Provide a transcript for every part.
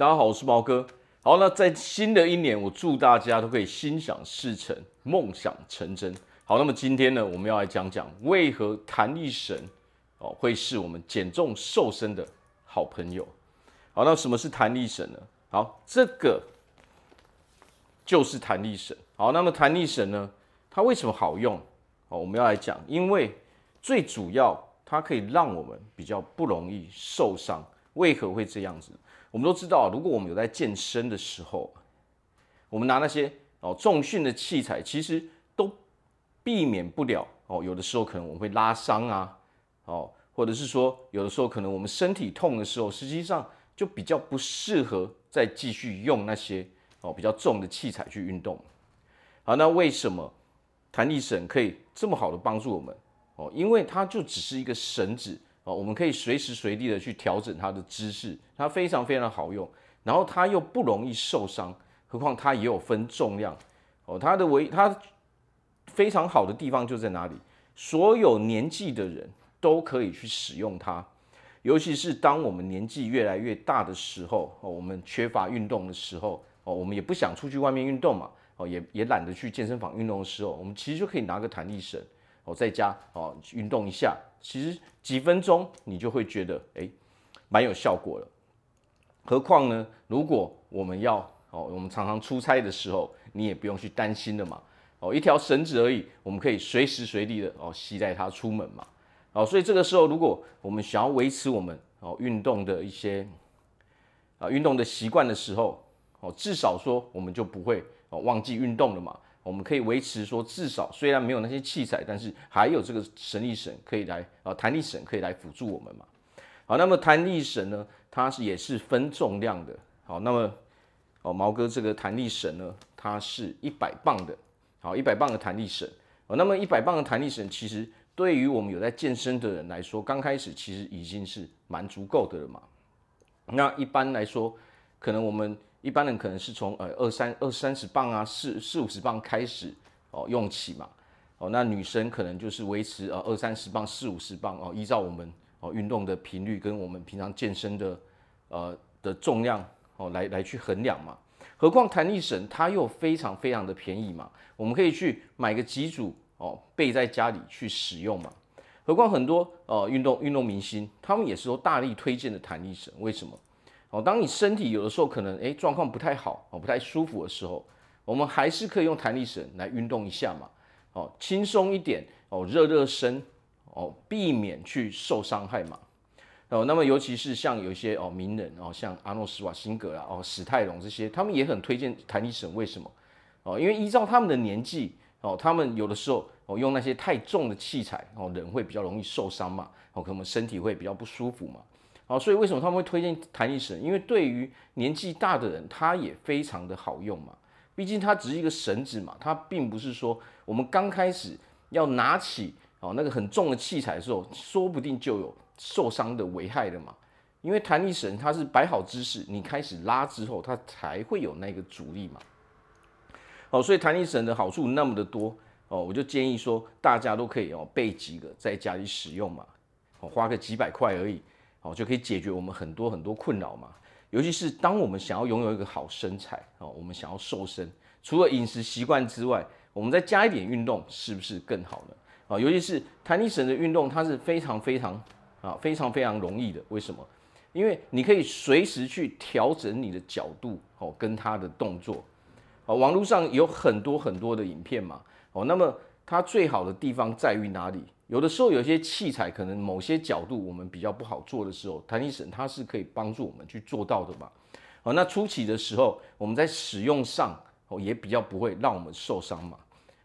大家好，我是毛哥。好，那在新的一年，我祝大家都可以心想事成，梦想成真。好，那么今天呢，我们要来讲讲为何弹力绳哦会是我们减重瘦身的好朋友。好，那什么是弹力绳呢？好，这个就是弹力绳。好，那么弹力绳呢，它为什么好用？哦，我们要来讲，因为最主要它可以让我们比较不容易受伤。为何会这样子？我们都知道，如果我们有在健身的时候，我们拿那些哦重训的器材，其实都避免不了哦。有的时候可能我们会拉伤啊，哦，或者是说有的时候可能我们身体痛的时候，实际上就比较不适合再继续用那些哦比较重的器材去运动。好，那为什么弹力绳可以这么好的帮助我们？哦，因为它就只是一个绳子。哦，我们可以随时随地的去调整它的姿势，它非常非常好用，然后它又不容易受伤，何况它也有分重量。哦，它的唯它非常好的地方就在哪里？所有年纪的人都可以去使用它，尤其是当我们年纪越来越大的时候，哦，我们缺乏运动的时候，哦，我们也不想出去外面运动嘛，哦，也也懒得去健身房运动的时候，我们其实就可以拿个弹力绳。哦，在家哦运动一下，其实几分钟你就会觉得哎，蛮有效果了。何况呢，如果我们要哦，我们常常出差的时候，你也不用去担心了嘛。哦，一条绳子而已，我们可以随时随地的哦携带它出门嘛。哦，所以这个时候，如果我们想要维持我们哦运动的一些啊运动的习惯的时候，哦至少说我们就不会哦忘记运动了嘛。我们可以维持说，至少虽然没有那些器材，但是还有这个绳力绳可以来啊，弹力绳可以来辅助我们嘛。好，那么弹力绳呢，它是也是分重量的。好，那么哦，毛哥这个弹力绳呢，它是一百磅的。好，一百磅的弹力绳。哦，那么一百磅的弹力绳，其实对于我们有在健身的人来说，刚开始其实已经是蛮足够的了嘛。那一般来说，可能我们。一般人可能是从呃二三二三十磅啊，四四五十磅开始哦用起嘛，哦那女生可能就是维持呃二三十磅四五十磅哦，依照我们哦运动的频率跟我们平常健身的呃的重量哦来来去衡量嘛。何况弹力绳它又非常非常的便宜嘛，我们可以去买个几组哦备在家里去使用嘛。何况很多呃运动运动明星他们也是都大力推荐的弹力绳，为什么？哦，当你身体有的时候可能诶状况不太好哦，不太舒服的时候，我们还是可以用弹力绳来运动一下嘛，哦，轻松一点哦，热热身哦，避免去受伤害嘛。哦，那么尤其是像有一些哦名人哦，像阿诺施瓦辛格啊，哦史泰龙这些，他们也很推荐弹力绳。为什么？哦，因为依照他们的年纪哦，他们有的时候哦用那些太重的器材哦，人会比较容易受伤嘛，哦，可能身体会比较不舒服嘛。好，所以为什么他们会推荐弹力绳？因为对于年纪大的人，它也非常的好用嘛。毕竟它只是一个绳子嘛，它并不是说我们刚开始要拿起哦那个很重的器材的时候，说不定就有受伤的危害了嘛。因为弹力绳它是摆好姿势，你开始拉之后，它才会有那个阻力嘛。哦，所以弹力绳的好处那么的多哦，我就建议说大家都可以哦备几个在家里使用嘛，哦花个几百块而已。哦，就可以解决我们很多很多困扰嘛。尤其是当我们想要拥有一个好身材哦，我们想要瘦身，除了饮食习惯之外，我们再加一点运动，是不是更好呢？啊，尤其是弹力绳的运动，它是非常非常啊非常非常容易的。为什么？因为你可以随时去调整你的角度哦，跟它的动作。哦，网络上有很多很多的影片嘛。哦，那么它最好的地方在于哪里？有的时候有些器材可能某些角度我们比较不好做的时候，弹力绳它是可以帮助我们去做到的嘛。好，那初期的时候我们在使用上哦也比较不会让我们受伤嘛。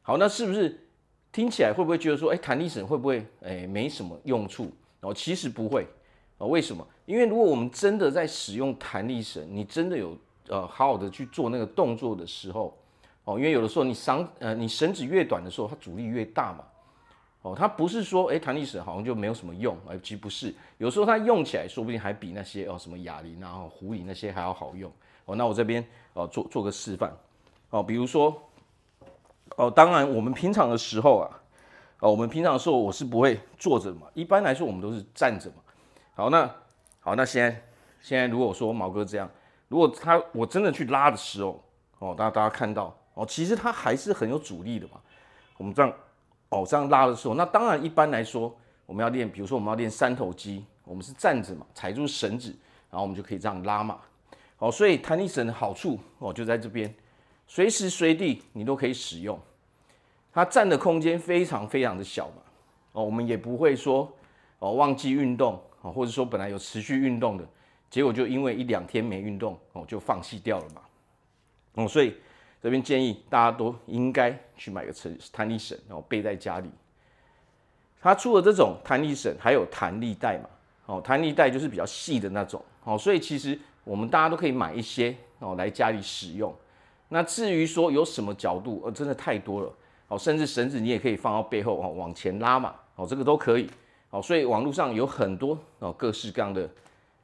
好，那是不是听起来会不会觉得说，哎，弹力绳会不会哎没什么用处？哦，其实不会哦。为什么？因为如果我们真的在使用弹力绳，你真的有呃好好的去做那个动作的时候，哦，因为有的时候你绳呃你绳子越短的时候，它阻力越大嘛。哦，它不是说，哎，弹力绳好像就没有什么用，哎，其实不是，有时候它用起来，说不定还比那些哦什么哑铃啊、壶铃那些还要好用。哦，那我这边哦做做个示范，哦，比如说，哦，当然我们平常的时候啊，哦，我们平常的时候我是不会坐着嘛，一般来说我们都是站着嘛。好，那好，那现在现在如果说毛哥这样，如果他我真的去拉的时候，哦，大家大家看到哦，其实它还是很有阻力的嘛。我们这样哦这样拉的时候，那当然一般来说，我们要练，比如说我们要练三头肌，我们是站着嘛，踩住绳子，然后我们就可以这样拉嘛。哦，所以弹力绳的好处哦就在这边，随时随地你都可以使用。它占的空间非常非常的小嘛，哦，我们也不会说哦忘记运动哦，或者说本来有持续运动的，结果就因为一两天没运动哦就放弃掉了嘛。哦，所以这边建议大家都应该去买个弹弹力绳，然后背在家里。它除了这种弹力绳，还有弹力带嘛，哦，弹力带就是比较细的那种，哦，所以其实。我们大家都可以买一些哦，来家里使用。那至于说有什么角度，呃，真的太多了哦，甚至绳子你也可以放到背后哦，往前拉嘛，哦，这个都可以哦。所以网络上有很多哦各式各样的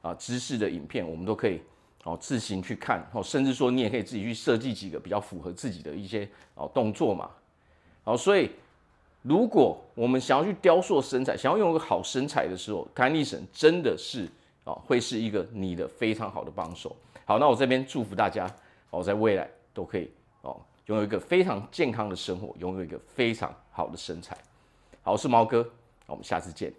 啊姿势的影片，我们都可以哦自行去看哦，甚至说你也可以自己去设计几个比较符合自己的一些哦动作嘛。哦，所以如果我们想要去雕塑身材，想要用一个好身材的时候，弹力绳真的是。哦，会是一个你的非常好的帮手。好，那我这边祝福大家哦，在未来都可以哦，拥有一个非常健康的生活，拥有一个非常好的身材。好，我是毛哥，我们下次见。